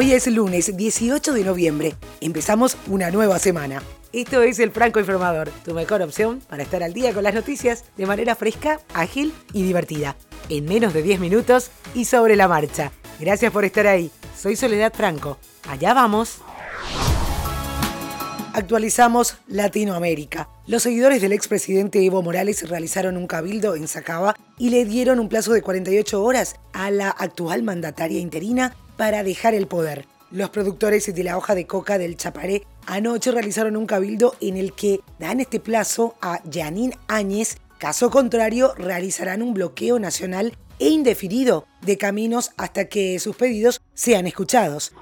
Hoy es lunes 18 de noviembre. Empezamos una nueva semana. Esto es el Franco Informador, tu mejor opción para estar al día con las noticias de manera fresca, ágil y divertida. En menos de 10 minutos y sobre la marcha. Gracias por estar ahí. Soy Soledad Franco. Allá vamos actualizamos Latinoamérica. Los seguidores del expresidente Evo Morales realizaron un cabildo en Sacaba y le dieron un plazo de 48 horas a la actual mandataria interina para dejar el poder. Los productores de la hoja de coca del Chaparé anoche realizaron un cabildo en el que dan este plazo a Janine Áñez. Caso contrario, realizarán un bloqueo nacional e indefinido de caminos hasta que sus pedidos sean escuchados.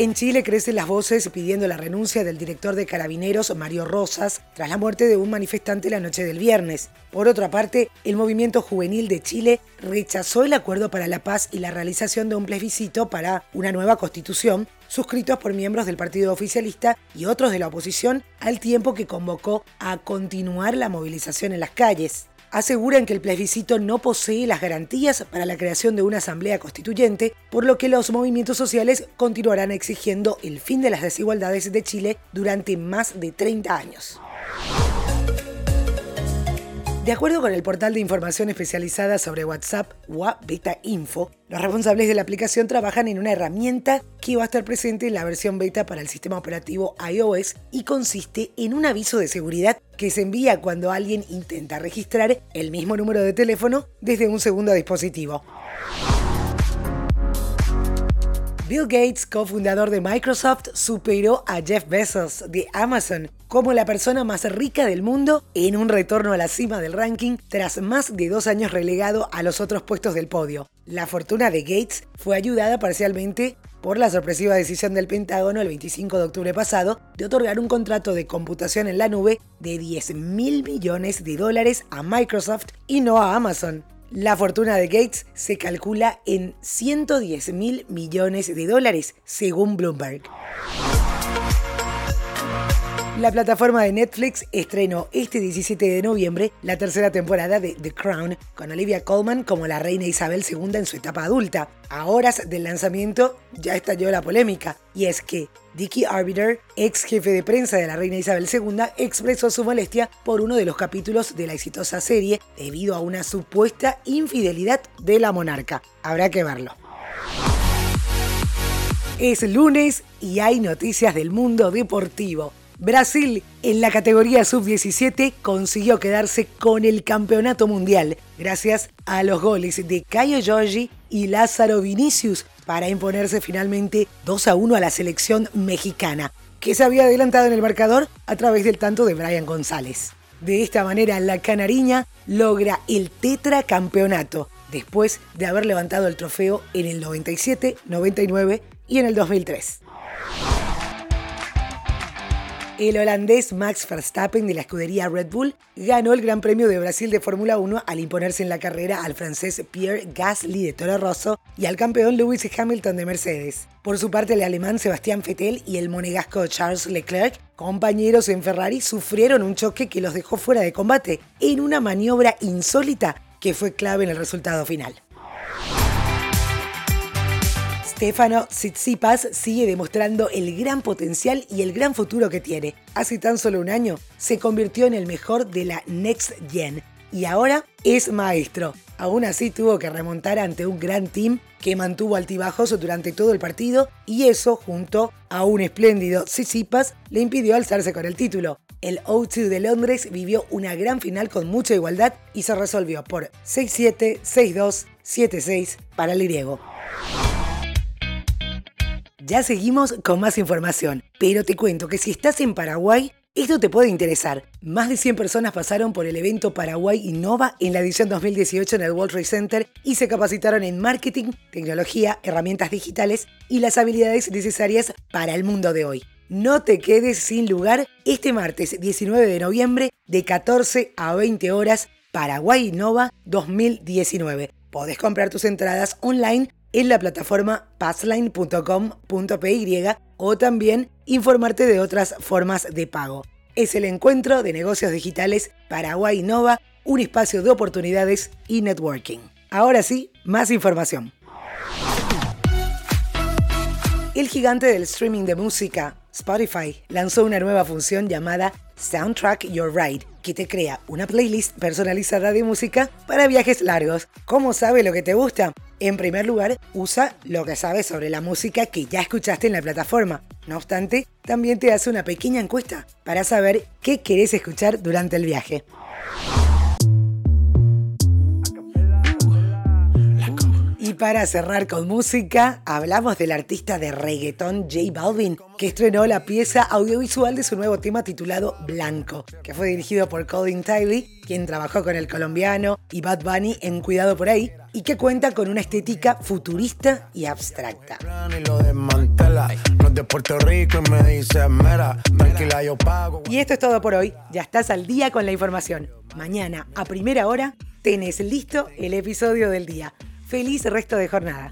En Chile crecen las voces pidiendo la renuncia del director de Carabineros, Mario Rosas, tras la muerte de un manifestante la noche del viernes. Por otra parte, el movimiento juvenil de Chile rechazó el acuerdo para la paz y la realización de un plebiscito para una nueva constitución, suscritos por miembros del partido oficialista y otros de la oposición, al tiempo que convocó a continuar la movilización en las calles aseguran que el plebiscito no posee las garantías para la creación de una asamblea constituyente, por lo que los movimientos sociales continuarán exigiendo el fin de las desigualdades de Chile durante más de 30 años. De acuerdo con el portal de información especializada sobre WhatsApp, WA Beta Info, los responsables de la aplicación trabajan en una herramienta que va a estar presente en la versión beta para el sistema operativo iOS y consiste en un aviso de seguridad que se envía cuando alguien intenta registrar el mismo número de teléfono desde un segundo dispositivo. Bill Gates, cofundador de Microsoft, superó a Jeff Bezos de Amazon como la persona más rica del mundo en un retorno a la cima del ranking tras más de dos años relegado a los otros puestos del podio. La fortuna de Gates fue ayudada parcialmente por la sorpresiva decisión del Pentágono el 25 de octubre pasado de otorgar un contrato de computación en la nube de 10 mil millones de dólares a Microsoft y no a Amazon. La fortuna de Gates se calcula en 110 mil millones de dólares, según Bloomberg. La plataforma de Netflix estrenó este 17 de noviembre la tercera temporada de The Crown, con Olivia Colman como la reina Isabel II en su etapa adulta. A horas del lanzamiento ya estalló la polémica, y es que Dickie Arbiter, ex jefe de prensa de la reina Isabel II, expresó su molestia por uno de los capítulos de la exitosa serie debido a una supuesta infidelidad de la monarca. Habrá que verlo. Es lunes y hay noticias del mundo deportivo. Brasil, en la categoría sub-17, consiguió quedarse con el campeonato mundial gracias a los goles de Caio Giorgi y Lázaro Vinicius para imponerse finalmente 2 a 1 a la selección mexicana, que se había adelantado en el marcador a través del tanto de Brian González. De esta manera, la canariña logra el tetracampeonato después de haber levantado el trofeo en el 97, 99 y en el 2003. El holandés Max Verstappen de la escudería Red Bull ganó el Gran Premio de Brasil de Fórmula 1 al imponerse en la carrera al francés Pierre Gasly de Toro Rosso y al campeón Lewis Hamilton de Mercedes. Por su parte, el alemán Sebastián Vettel y el monegasco Charles Leclerc, compañeros en Ferrari, sufrieron un choque que los dejó fuera de combate en una maniobra insólita que fue clave en el resultado final. Stefano Tsitsipas sigue demostrando el gran potencial y el gran futuro que tiene. Hace tan solo un año se convirtió en el mejor de la Next Gen y ahora es maestro. Aún así tuvo que remontar ante un gran team que mantuvo altibajos durante todo el partido y eso, junto a un espléndido Tsitsipas, le impidió alzarse con el título. El O2 de Londres vivió una gran final con mucha igualdad y se resolvió por 6-7, 6-2, 7-6 para el griego. Ya seguimos con más información, pero te cuento que si estás en Paraguay, esto te puede interesar. Más de 100 personas pasaron por el evento Paraguay Innova en la edición 2018 en el World Trade Center y se capacitaron en marketing, tecnología, herramientas digitales y las habilidades necesarias para el mundo de hoy. No te quedes sin lugar este martes 19 de noviembre de 14 a 20 horas Paraguay Innova 2019. Podés comprar tus entradas online en la plataforma passline.com.py o también informarte de otras formas de pago. Es el encuentro de negocios digitales Paraguay Nova, un espacio de oportunidades y networking. Ahora sí, más información. el gigante del streaming de música, Spotify, lanzó una nueva función llamada Soundtrack Your Ride, que te crea una playlist personalizada de música para viajes largos. ¿Cómo sabe lo que te gusta? En primer lugar, usa lo que sabes sobre la música que ya escuchaste en la plataforma. No obstante, también te hace una pequeña encuesta para saber qué querés escuchar durante el viaje. Para cerrar con música, hablamos del artista de reggaetón J Balvin, que estrenó la pieza audiovisual de su nuevo tema titulado Blanco, que fue dirigido por Colin Tiley, quien trabajó con el colombiano y Bad Bunny en Cuidado por ahí, y que cuenta con una estética futurista y abstracta. Y esto es todo por hoy, ya estás al día con la información. Mañana, a primera hora, tenés listo el episodio del día. Feliz resto de jornada.